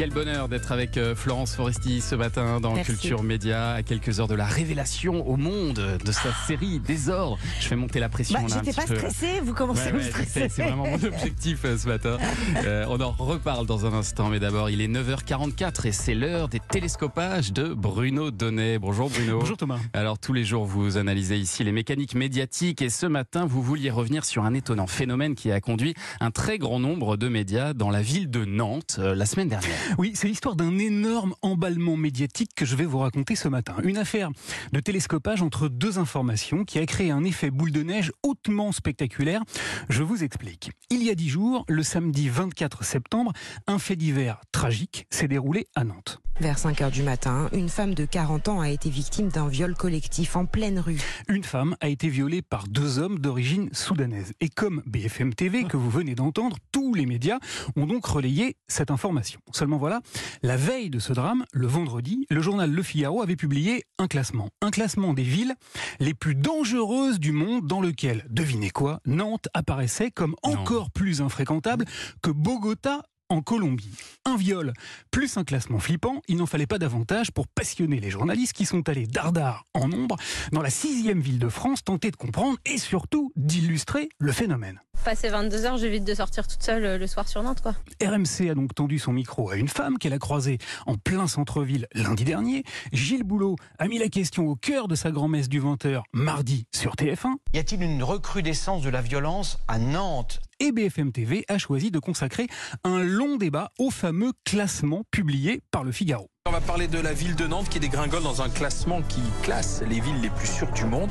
Quel bonheur d'être avec euh, Florence Foresti ce matin dans Merci. Culture Média, à quelques heures de la révélation au monde de sa série Désordre. Je fais monter la pression. Bah, J'étais pas peu. stressée, vous commencez Ouais, à me ouais, stresser. c'est vraiment mon objectif euh, ce matin. Euh, on en reparle dans un instant, mais d'abord, il est 9h44 et c'est l'heure des télescopages de Bruno Donnet. Bonjour Bruno. Bonjour Thomas. Alors tous les jours, vous analysez ici les mécaniques médiatiques et ce matin, vous vouliez revenir sur un étonnant phénomène qui a conduit un très grand nombre de médias dans la ville de Nantes euh, la semaine dernière. Oui, c'est l'histoire d'un énorme emballement médiatique que je vais vous raconter ce matin. Une affaire de télescopage entre deux informations qui a créé un effet boule de neige hautement spectaculaire. Je vous explique. Il y a dix jours, le samedi 24 septembre, un fait divers tragique s'est déroulé à Nantes. Vers 5 heures du matin, une femme de 40 ans a été victime d'un viol collectif en pleine rue. Une femme a été violée par deux hommes d'origine soudanaise. Et comme BFM TV que vous venez d'entendre, tous les médias ont donc relayé cette information. Seulement voilà, la veille de ce drame, le vendredi, le journal Le Figaro avait publié un classement. Un classement des villes les plus dangereuses du monde dans lequel, devinez quoi, Nantes apparaissait comme Non. encore plus infréquentable que Bogota en Colombie. Un viol, plus un classement flippant, il n'en fallait pas davantage pour passionner les journalistes qui sont allés dardard en nombre dans la sixième ville de France tenter de comprendre et surtout d'illustrer le phénomène. Passé 22 heures, j'évite de sortir toute seule euh, le soir sur Nantes, quoi. RMC a donc tendu son micro à une femme qu'elle a croisée en plein centre-ville lundi dernier. Gilles Boulot a mis la question au cœur de sa grand-messe du 20h mardi sur TF1. Y a-t-il une recrudescence de la violence à Nantes? Et BFM TV a choisi de consacrer un long débat au fameux classement publié par le Figaro. On va parler de la ville de Nantes qui dégringole dans un classement qui classe les villes les plus sûres du monde.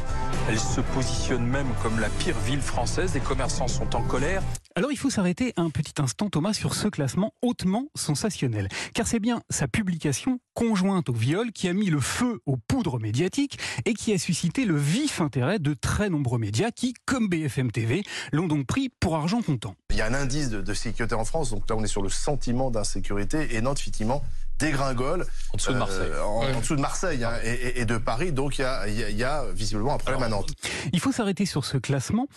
Elle se positionne même comme la pire ville française. Les commerçants sont en colère. Alors il faut s'arrêter un petit instant Thomas sur ce classement hautement sensationnel, car c'est bien sa publication conjointe au viol qui a mis le feu aux poudres médiatiques et qui a suscité le vif intérêt de très nombreux médias qui, comme BFM TV, l'ont donc pris pour argent comptant. Il y a un indice de, de sécurité en France, donc là on est sur le sentiment d'insécurité et Nantes effectivement dégringole En dessous de euh, Marseille. en, Ouais. en dessous de Marseille hein, et, de Paris, donc il y a, il y a- il y a visiblement un problème à Nantes. Il faut s'arrêter sur ce classement,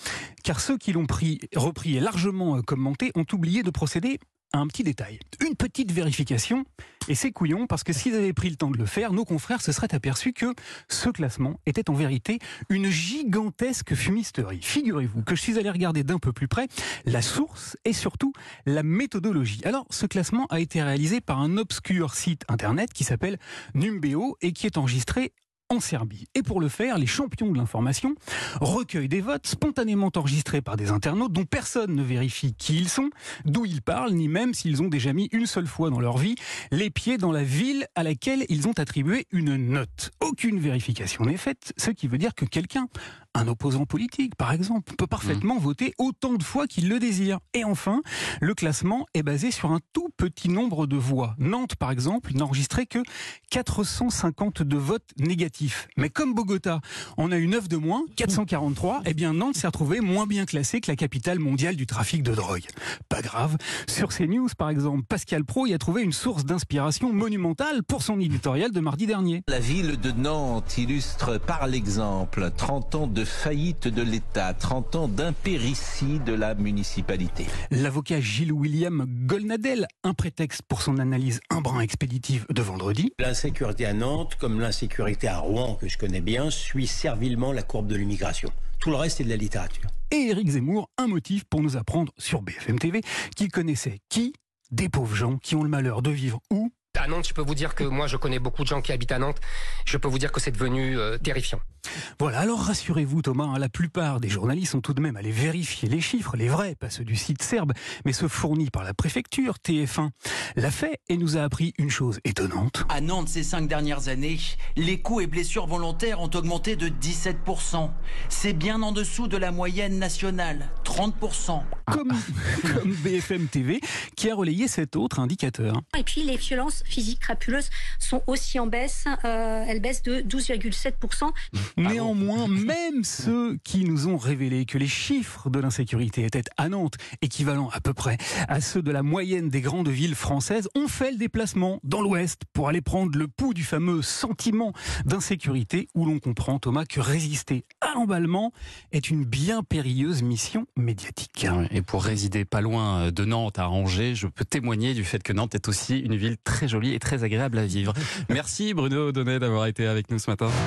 car ceux qui l'ont pris, repris et largement euh, commenté ont oublié de procéder un petit détail. Une petite vérification, et c'est couillon, parce que s'ils avaient pris le temps de le faire, nos confrères se seraient aperçus que ce classement était en vérité une gigantesque fumisterie. Figurez-vous que je suis allé regarder d'un peu plus près la source et surtout la méthodologie. Alors, ce classement a été réalisé par un obscur site internet qui s'appelle Numbeo et qui est enregistré en Serbie. Et pour le faire, les champions de l'information recueillent des votes spontanément enregistrés par des internautes dont personne ne vérifie qui ils sont, d'où ils parlent, ni même s'ils ont déjà mis une seule fois dans leur vie les pieds dans la ville à laquelle ils ont attribué une note. Aucune vérification n'est faite, ce qui veut dire que quelqu'un, un opposant politique par exemple, peut parfaitement voter autant de fois qu'il le désire. Et enfin, le classement est basé sur un tout petit nombre de voix. Nantes, par exemple, n'a enregistré que 452 votes négatifs. Mais comme Bogota en a eu 9 de moins, 443, eh bien Nantes s'est retrouvé moins bien classé que la capitale mondiale du trafic de drogue. Pas grave. Sur CNews, par exemple, Pascal Pro y a trouvé une source d'inspiration monumentale pour son éditorial de mardi dernier. La ville de Nantes illustre par l'exemple 30 ans de faillite de l'État, 30 ans d'impéritie de la municipalité. L'avocat Gilles William Golnadel, un prétexte pour son analyse un brin expéditive de vendredi. L'insécurité à Nantes, comme l'insécurité à Rouen, que je connais bien, suit servilement la courbe de l'immigration. Tout le reste est de la littérature. Et Éric Zemmour, un motif pour nous apprendre sur BFM TV qu'il connaissait qui? Des pauvres gens qui ont le malheur de vivre où? À Nantes, je peux vous dire que moi, je connais beaucoup de gens qui habitent à Nantes. Je peux vous dire que c'est devenu euh, terrifiant. Voilà, alors rassurez-vous Thomas, hein, la plupart des journalistes sont tout de même allés vérifier les chiffres, les vrais, pas ceux du site serbe, mais ceux fournis par la préfecture, TF1. L'a fait et nous a appris une chose étonnante. À Nantes, ces cinq dernières années, les coups et blessures volontaires ont augmenté de 17%. C'est bien en dessous de la moyenne nationale, 30%. Comme, comme BFM TV qui a relayé cet autre indicateur. Et puis les violences physiques crapuleuses sont aussi en baisse. Euh, elles baissent de 12,7%. Néanmoins, même ceux qui nous ont révélé que les chiffres de l'insécurité étaient à Nantes équivalents à peu près à ceux de la moyenne des grandes villes françaises ont fait le déplacement dans l'Ouest pour aller prendre le pouls du fameux sentiment d'insécurité où l'on comprend, Thomas, que résister pas l'emballement est une bien périlleuse mission médiatique. Et pour résider pas loin de Nantes, à Angers, je peux témoigner du fait que Nantes est aussi une ville très jolie et très agréable à vivre. Merci Bruno Donnet d'avoir été avec nous ce matin.